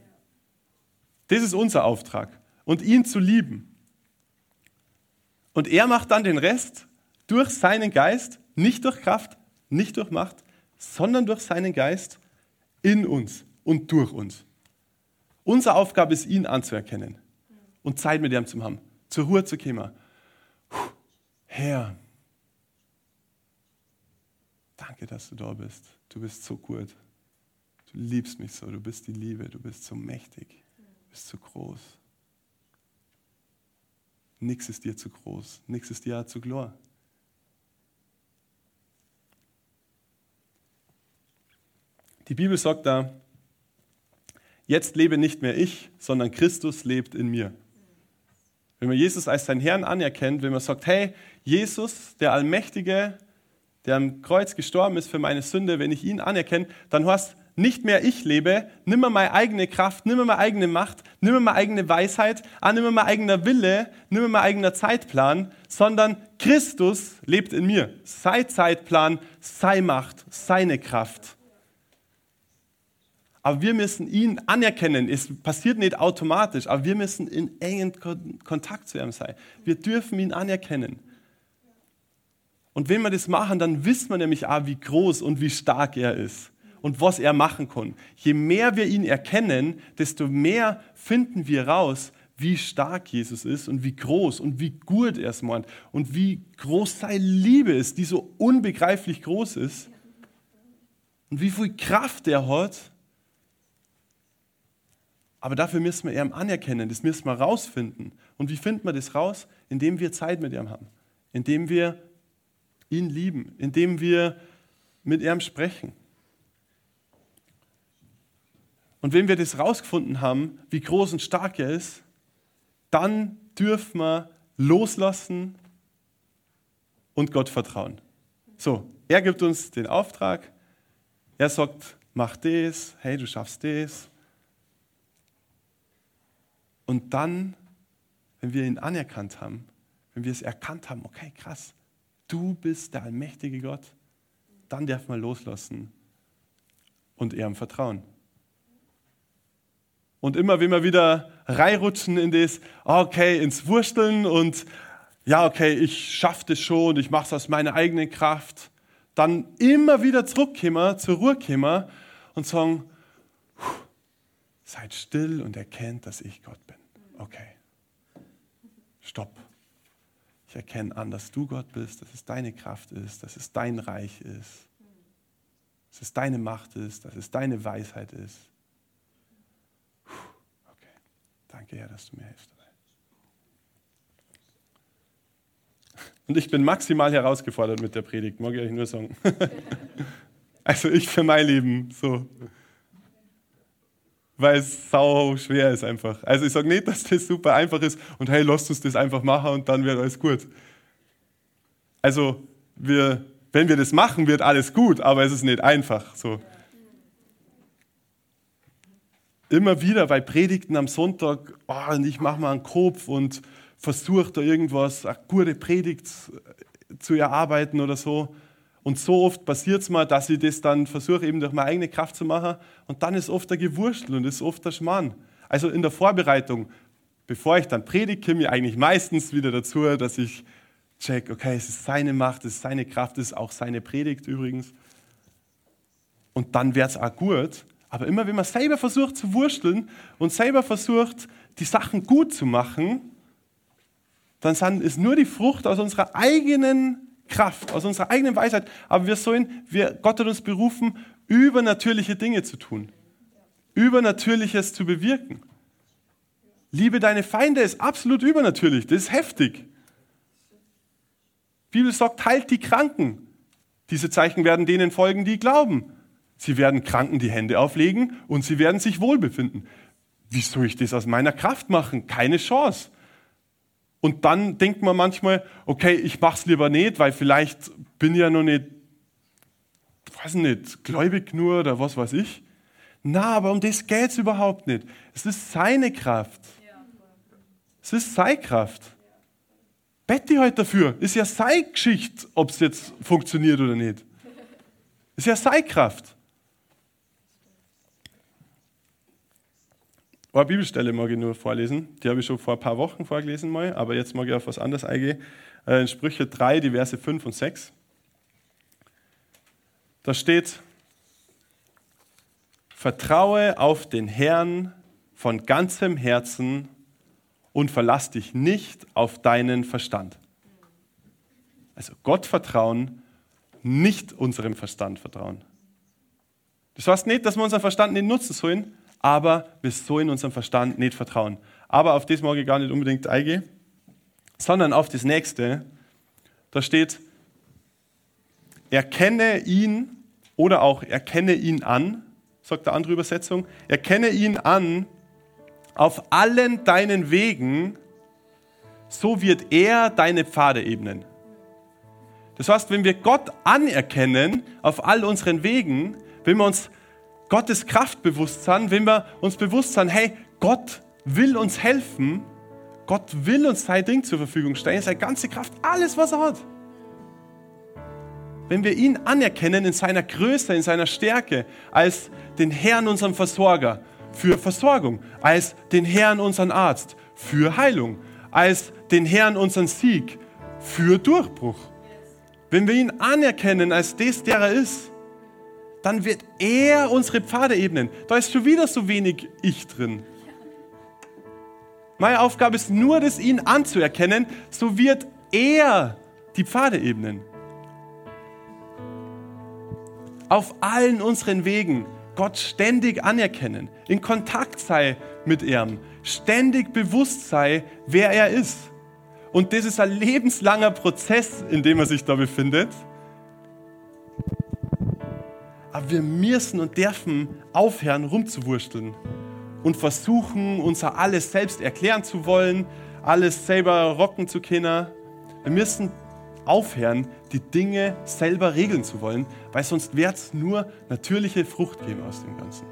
Das ist unser Auftrag. Und ihn zu lieben. Und er macht dann den Rest durch seinen Geist, nicht durch Kraft, nicht durch Macht, sondern durch seinen Geist in uns und durch uns. Unsere Aufgabe ist, ihn anzuerkennen und Zeit mit ihm zu haben, zur Ruhe zu kommen. Herr, danke, dass du da bist. Du bist so gut. Du liebst mich so. Du bist die Liebe. Du bist so mächtig. Du bist so groß. Nichts ist dir zu groß. Nichts ist dir zu glor. Die Bibel sagt da, jetzt lebe nicht mehr ich, sondern Christus lebt in mir. Wenn man Jesus als seinen Herrn anerkennt, wenn man sagt, hey, Jesus, der Allmächtige, der am Kreuz gestorben ist für meine Sünde, wenn ich ihn anerkenne, dann heißt nicht mehr ich lebe, nimm mir meine eigene Kraft, nimm mir meine eigene Macht, nimm mir meine eigene Weisheit, ah, nimm mir mein eigener Wille, nimm mir mein eigener Zeitplan, sondern Christus lebt in mir. Sei Zeitplan, sei Macht, seine Kraft. Aber wir müssen ihn anerkennen. Es passiert nicht automatisch, aber wir müssen in engen Kontakt zu ihm sein. Wir dürfen ihn anerkennen. Und wenn wir das machen, dann wissen wir nämlich auch, wie groß und wie stark er ist und was er machen kann. Je mehr wir ihn erkennen, desto mehr finden wir raus, wie stark Jesus ist und wie groß und wie gut er es meint und wie groß seine Liebe ist, die so unbegreiflich groß ist und wie viel Kraft er hat aber dafür müssen wir ihm anerkennen, das müssen wir rausfinden. Und wie finden wir das raus? Indem wir Zeit mit ihm haben, indem wir ihn lieben, indem wir mit ihm sprechen. Und wenn wir das rausgefunden haben, wie groß und stark er ist, dann dürfen wir loslassen und Gott vertrauen. So, er gibt uns den Auftrag, er sagt, mach das, hey, du schaffst das, und dann, wenn wir ihn anerkannt haben, wenn wir es erkannt haben, okay, krass, du bist der allmächtige Gott, dann darf man loslassen und ihm vertrauen. Und immer, wenn wir wieder reinrutschen in das, okay, ins Wursteln und ja, okay, ich schaffe das schon, ich mache es aus meiner eigenen Kraft, dann immer wieder zurückkommen, zur Ruhe kommen und sagen, seid still und erkennt, dass ich Gott bin okay, stopp. Ich erkenne an, dass du Gott bist, dass es deine Kraft ist, dass es dein Reich ist, dass es deine Macht ist, dass es deine Weisheit ist. Okay, danke Herr, dass du mir hilfst. Und ich bin maximal herausgefordert mit der Predigt, mag ich euch nur sagen. <laughs> also ich für mein Leben so. Weil es sau schwer ist einfach. Also ich sage nicht, dass das super einfach ist und hey, lasst uns das einfach machen und dann wird alles gut. Also wir, wenn wir das machen, wird alles gut, aber es ist nicht einfach. So. Immer wieder bei Predigten am Sonntag, oh, und ich mache mal einen Kopf und versucht da irgendwas, eine gute Predigt zu erarbeiten oder so. Und so oft passiert es mal, dass ich das dann versuche, eben durch meine eigene Kraft zu machen. Und dann ist oft der Gewurstel und ist oft der Schmarrn. Also in der Vorbereitung, bevor ich dann predige, komme ich eigentlich meistens wieder dazu, dass ich check, okay, es ist seine Macht, es ist seine Kraft, es ist auch seine Predigt übrigens. Und dann wird es auch gut. Aber immer wenn man selber versucht zu wursteln und selber versucht, die Sachen gut zu machen, dann ist nur die Frucht aus unserer eigenen Kraft, aus unserer eigenen Weisheit. Aber wir sollen, wir, Gott hat uns berufen, übernatürliche Dinge zu tun. Übernatürliches zu bewirken. Liebe deine Feinde ist absolut übernatürlich. Das ist heftig. Die Bibel sagt, heilt die Kranken. Diese Zeichen werden denen folgen, die glauben. Sie werden Kranken die Hände auflegen und sie werden sich wohlbefinden. Wie soll ich das aus meiner Kraft machen? Keine Chance. Und dann denkt man manchmal, okay, ich mach's lieber nicht, weil vielleicht bin ich ja noch nicht, weiß nicht, gläubig nur oder was weiß ich. Na, aber um das geht's überhaupt nicht. Es ist seine Kraft. Es ist seine Kraft. Betty heute dafür. Ist ja seine Geschichte, ob es jetzt funktioniert oder nicht. Ist ja seine Kraft. Eine Bibelstelle mag ich nur vorlesen. Die habe ich schon vor ein paar Wochen vorgelesen mal, aber jetzt mag ich auf was anderes eingehen. Äh, in Sprüche 3, die Verse 5 und 6. Da steht, Vertraue auf den Herrn von ganzem Herzen und verlass dich nicht auf deinen Verstand. Also Gott vertrauen, nicht unserem Verstand vertrauen. Das heißt nicht, dass wir unseren Verstand nicht nutzen sollen, aber wir sollen unserem Verstand nicht vertrauen. Aber auf das ich gar nicht unbedingt eingehen, sondern auf das nächste. Da steht, erkenne ihn oder auch erkenne ihn an, sagt der andere Übersetzung, erkenne ihn an auf allen deinen Wegen, so wird er deine Pfade ebnen. Das heißt, wenn wir Gott anerkennen auf all unseren Wegen, wenn wir uns Gottes Kraftbewusstsein, wenn wir uns bewusst sind, hey, Gott will uns helfen, Gott will uns sein Ding zur Verfügung stellen, seine ganze Kraft, alles, was er hat. Wenn wir ihn anerkennen in seiner Größe, in seiner Stärke, als den Herrn, unseren Versorger, für Versorgung, als den Herrn, unseren Arzt, für Heilung, als den Herrn, unseren Sieg, für Durchbruch. Wenn wir ihn anerkennen als das, der er ist, dann wird er unsere Pfade ebnen. Da ist schon wieder so wenig Ich drin. Meine Aufgabe ist nur, das ihn anzuerkennen, so wird er die Pfade ebnen. Auf allen unseren Wegen Gott ständig anerkennen, in Kontakt sei mit ihm, ständig bewusst sei, wer er ist. Und das ist ein lebenslanger Prozess, in dem er sich da befindet. Aber wir müssen und dürfen aufhören, rumzuwursteln und versuchen, unser alles selbst erklären zu wollen, alles selber rocken zu können. Wir müssen aufhören, die Dinge selber regeln zu wollen, weil sonst wird es nur natürliche Frucht geben aus dem Ganzen.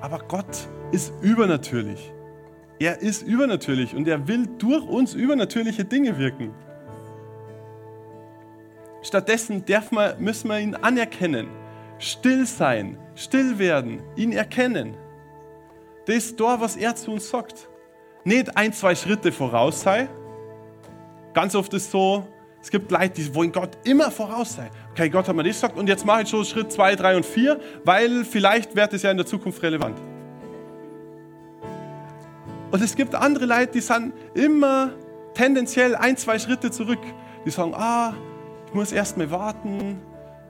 Aber Gott ist übernatürlich. Er ist übernatürlich und er will durch uns übernatürliche Dinge wirken. Stattdessen wir, müssen wir ihn anerkennen, still sein, still werden, ihn erkennen. Das ist da, was er zu uns sagt. Nicht ein, zwei Schritte voraus sei. Ganz oft ist es so, es gibt Leute, die wollen Gott immer voraus sein. Okay, Gott hat mir das gesagt und jetzt mache ich schon Schritt zwei, drei und vier, weil vielleicht wird es ja in der Zukunft relevant. Und es gibt andere Leute, die sind immer tendenziell ein, zwei Schritte zurück. Die sagen, ah, ich muss erst mal warten,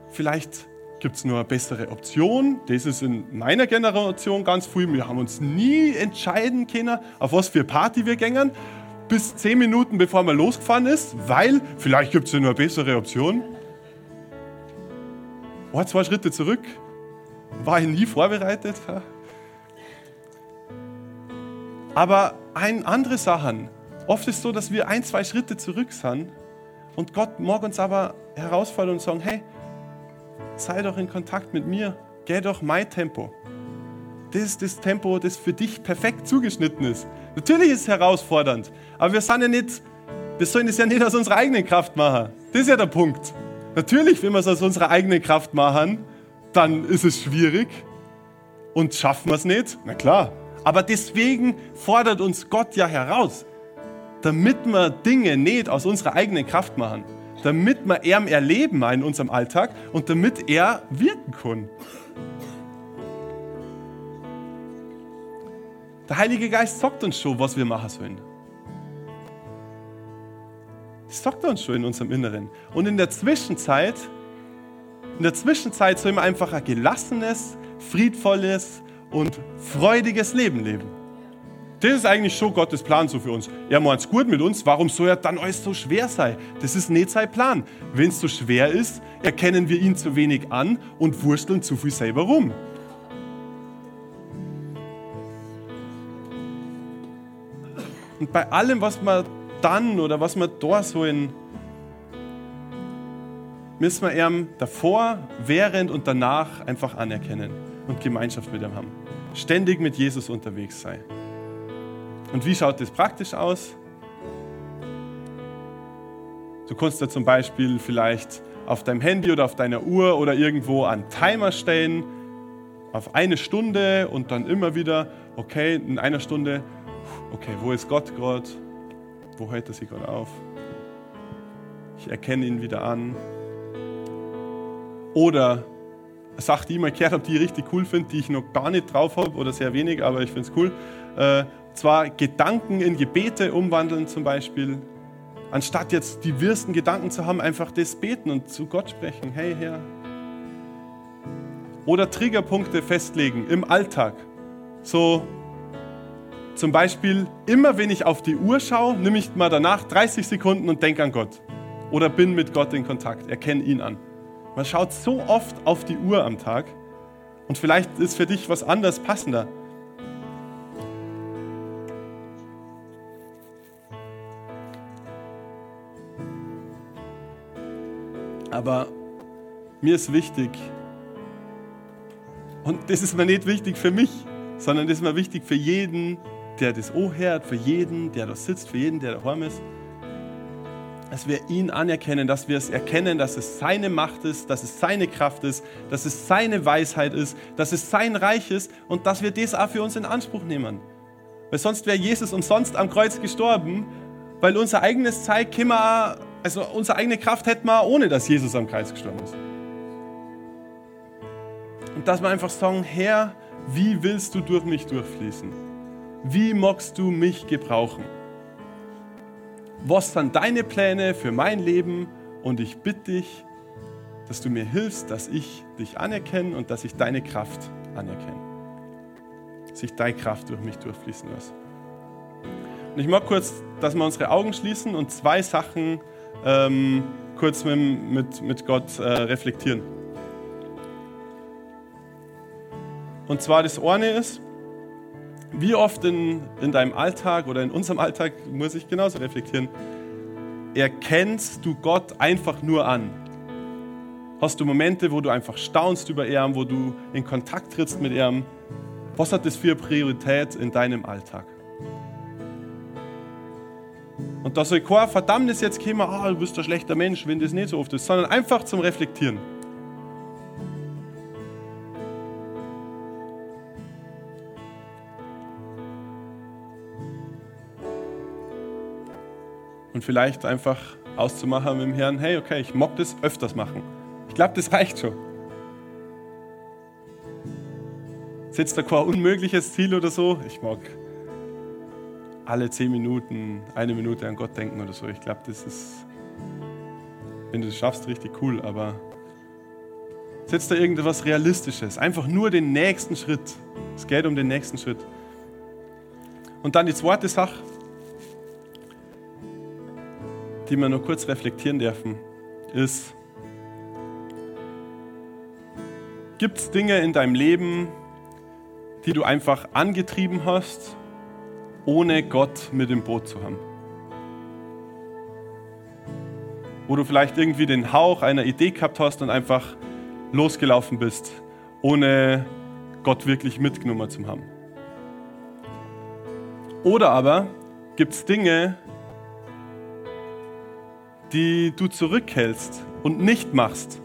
vielleicht gibt es nur eine bessere Option. Das ist in meiner Generation ganz viel. Wir haben uns nie entscheiden können, auf was für Party wir gängen. bis zehn Minuten bevor man losgefahren ist, weil vielleicht gibt es ja nur eine bessere Option. Oh, zwei Schritte zurück. War ich nie vorbereitet. Aber ein, andere Sachen. Oft ist es so, dass wir ein, zwei Schritte zurück sind und Gott mag uns aber herausfordern und sagen, hey, sei doch in Kontakt mit mir, geh doch mein Tempo. Das ist das Tempo, das für dich perfekt zugeschnitten ist. Natürlich ist es herausfordernd, aber wir sind ja nicht, wir sollen es ja nicht aus unserer eigenen Kraft machen. Das ist ja der Punkt. Natürlich, wenn wir es aus unserer eigenen Kraft machen, dann ist es schwierig und schaffen wir es nicht. Na klar. Aber deswegen fordert uns Gott ja heraus, damit wir Dinge nicht aus unserer eigenen Kraft machen, damit wir er erleben in unserem Alltag und damit er wirken kann. Der Heilige Geist sagt uns schon, was wir machen sollen. Das sagt uns schon in unserem Inneren. Und in der Zwischenzeit, in der Zwischenzeit sollen wir einfach ein gelassenes, friedvolles und freudiges Leben leben. Das ist eigentlich schon Gottes Plan so für uns. Er meint es gut mit uns, warum soll er dann alles so schwer sein? Das ist nicht sein Plan. Wenn es so schwer ist, erkennen wir ihn zu wenig an und wursteln zu viel selber rum. Und bei allem, was wir dann oder was wir da sollen, müssen wir ihm davor, während und danach einfach anerkennen und Gemeinschaft mit ihm haben. Ständig mit Jesus unterwegs sein. Und wie schaut das praktisch aus? Du kannst da zum Beispiel vielleicht auf deinem Handy oder auf deiner Uhr oder irgendwo einen Timer stellen, auf eine Stunde und dann immer wieder, okay, in einer Stunde, okay, wo ist Gott gerade? Wo hält er sich gerade auf? Ich erkenne ihn wieder an. Oder Sache, die ich mal gehört habe, die ich richtig cool finde, die ich noch gar nicht drauf habe oder sehr wenig, aber ich finde es cool. Äh, zwar Gedanken in Gebete umwandeln zum Beispiel. Anstatt jetzt die wirsten Gedanken zu haben, einfach das beten und zu Gott sprechen. Hey Herr. Oder Triggerpunkte festlegen im Alltag. So zum Beispiel, immer wenn ich auf die Uhr schaue, nehme ich mal danach 30 Sekunden und denke an Gott. Oder bin mit Gott in Kontakt, erkenne ihn an. Man schaut so oft auf die Uhr am Tag und vielleicht ist für dich was anderes passender. Aber mir ist wichtig, und das ist mir nicht wichtig für mich, sondern das ist mir wichtig für jeden, der das hört, für jeden, der da sitzt, für jeden, der daheim ist, dass wir ihn anerkennen, dass wir es erkennen, dass es seine Macht ist, dass es seine Kraft ist, dass es seine Weisheit ist, dass es sein Reich ist und dass wir das auch für uns in Anspruch nehmen. Weil sonst wäre Jesus umsonst am Kreuz gestorben, weil unser eigenes Zeug können wir, also unsere eigene Kraft hätten wir ohne, dass Jesus am Kreuz gestorben ist. Und dass wir einfach sagen, Herr, wie willst du durch mich durchfließen? Wie magst du mich gebrauchen? Was sind deine Pläne für mein Leben? Und ich bitte dich, dass du mir hilfst, dass ich dich anerkenne und dass ich deine Kraft anerkenne. Dass ich deine Kraft durch mich durchfließen lasse. Und ich mag kurz, dass wir unsere Augen schließen und zwei Sachen ähm, kurz mit, mit, mit Gott äh, reflektieren. Und zwar das eine ist, wie oft in, in deinem Alltag oder in unserem Alltag, muss ich genauso reflektieren, erkennst du Gott einfach nur an? Hast du Momente, wo du einfach staunst über ihn, wo du in Kontakt trittst mit ihm? Was hat das für Priorität in deinem Alltag? Und da soll kein Verdammnis jetzt kommen, ah, du bist ein schlechter Mensch, wenn das nicht so oft ist, sondern einfach zum Reflektieren. und vielleicht einfach auszumachen mit dem Herrn, hey, okay, ich mag das öfters machen. Ich glaube, das reicht schon. Setzt da kein unmögliches Ziel oder so. Ich mag alle zehn Minuten, eine Minute an Gott denken oder so. Ich glaube, das ist, wenn du das schaffst, richtig cool. Aber setzt da irgendetwas Realistisches. Einfach nur den nächsten Schritt. Es geht um den nächsten Schritt. Und dann die zweite Sache, die wir nur kurz reflektieren dürfen, ist, gibt es Dinge in deinem Leben, die du einfach angetrieben hast, ohne Gott mit im Boot zu haben? Wo du vielleicht irgendwie den Hauch einer Idee gehabt hast und einfach losgelaufen bist, ohne Gott wirklich mitgenommen zu haben. Oder aber gibt es Dinge, die du zurückhältst und nicht machst,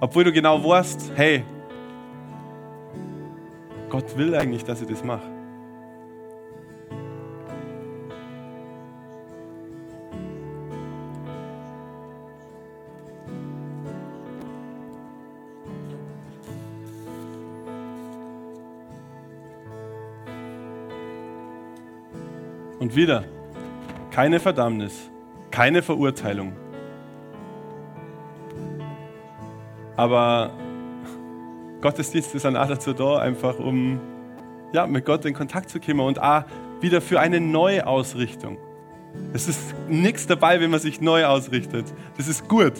obwohl du genau weißt, hey, Gott will eigentlich, dass ich das mache. Und wieder, keine Verdammnis, keine Verurteilung. Aber Gottesdienste sind auch dazu da, einfach um ja, mit Gott in Kontakt zu kommen und auch wieder für eine neue Ausrichtung. Es ist nichts dabei, wenn man sich neu ausrichtet. Das ist gut.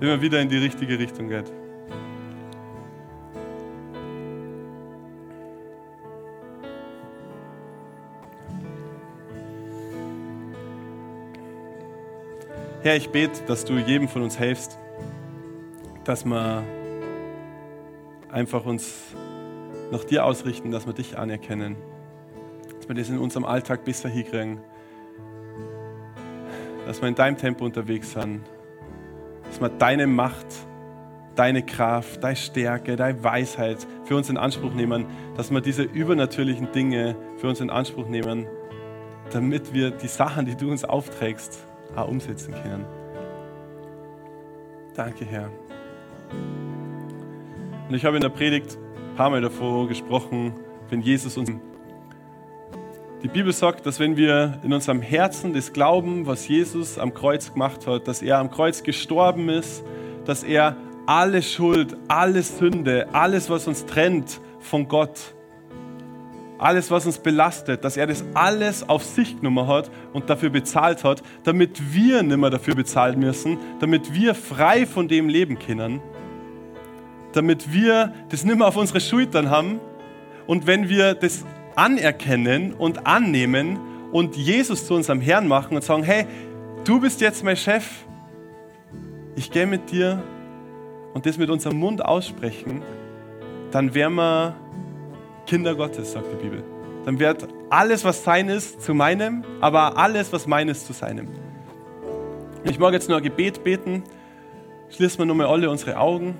Wenn man wieder in die richtige Richtung geht. Herr, ich bete, dass du jedem von uns hilfst, dass wir einfach uns nach dir ausrichten, dass wir dich anerkennen, dass wir das in unserem Alltag besser hinkriegen, dass wir in deinem Tempo unterwegs sind, dass wir deine Macht, deine Kraft, deine Stärke, deine Weisheit für uns in Anspruch nehmen, dass wir diese übernatürlichen Dinge für uns in Anspruch nehmen, damit wir die Sachen, die du uns aufträgst, auch umsetzen können. Danke, Herr. Und ich habe in der Predigt ein paar Mal davor gesprochen, wenn Jesus uns. Die Bibel sagt, dass wenn wir in unserem Herzen das glauben, was Jesus am Kreuz gemacht hat, dass er am Kreuz gestorben ist, dass er alle Schuld, alle Sünde, alles, was uns trennt von Gott, alles, was uns belastet, dass er das alles auf sich genommen hat und dafür bezahlt hat, damit wir nicht mehr dafür bezahlen müssen, damit wir frei von dem leben können, damit wir das nicht mehr auf unsere Schultern haben. Und wenn wir das anerkennen und annehmen und Jesus zu unserem Herrn machen und sagen, hey, du bist jetzt mein Chef, ich gehe mit dir und das mit unserem Mund aussprechen, dann werden wir Kinder Gottes, sagt die Bibel. Dann wird alles, was sein ist, zu meinem, aber alles, was mein ist, zu seinem. Ich mag jetzt nur ein Gebet beten. Schließen wir nochmal alle unsere Augen.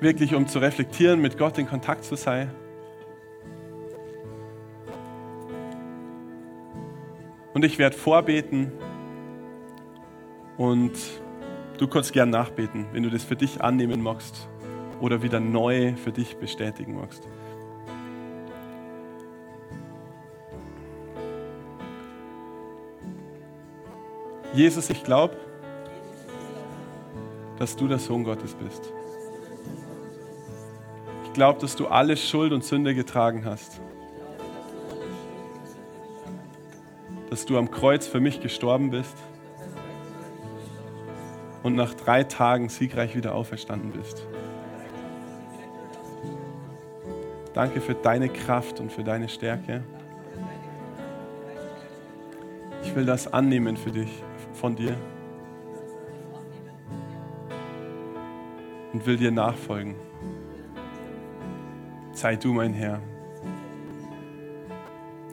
Wirklich, um zu reflektieren, mit Gott in Kontakt zu sein. Und ich werde vorbeten. Und du kannst gern nachbeten, wenn du das für dich annehmen magst oder wieder neu für dich bestätigen magst. Jesus, ich glaube, dass du der Sohn Gottes bist. Ich glaube, dass du alle Schuld und Sünde getragen hast. Dass du am Kreuz für mich gestorben bist und nach drei Tagen siegreich wieder auferstanden bist. Danke für deine Kraft und für deine Stärke. Ich will das annehmen für dich von dir und will dir nachfolgen. Sei du mein Herr.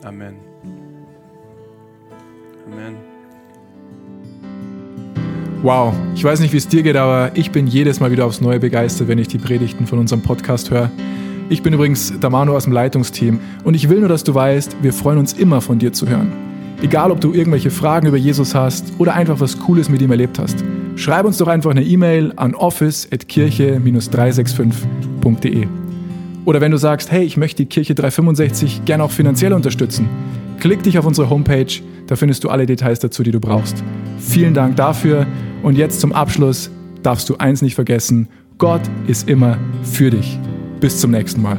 Amen. Amen. Wow, ich weiß nicht, wie es dir geht, aber ich bin jedes Mal wieder aufs Neue begeistert, wenn ich die Predigten von unserem Podcast höre. Ich bin übrigens der Manu aus dem Leitungsteam und ich will nur, dass du weißt, wir freuen uns immer von dir zu hören. Egal, ob du irgendwelche Fragen über Jesus hast oder einfach was Cooles mit ihm erlebt hast. Schreib uns doch einfach eine E-Mail an office.kirche-365.de. Oder wenn du sagst, hey, ich möchte die Kirche 365 gerne auch finanziell unterstützen, klick dich auf unsere Homepage, da findest du alle Details dazu, die du brauchst. Vielen Dank dafür und jetzt zum Abschluss darfst du eins nicht vergessen, Gott ist immer für dich. Bis zum nächsten Mal.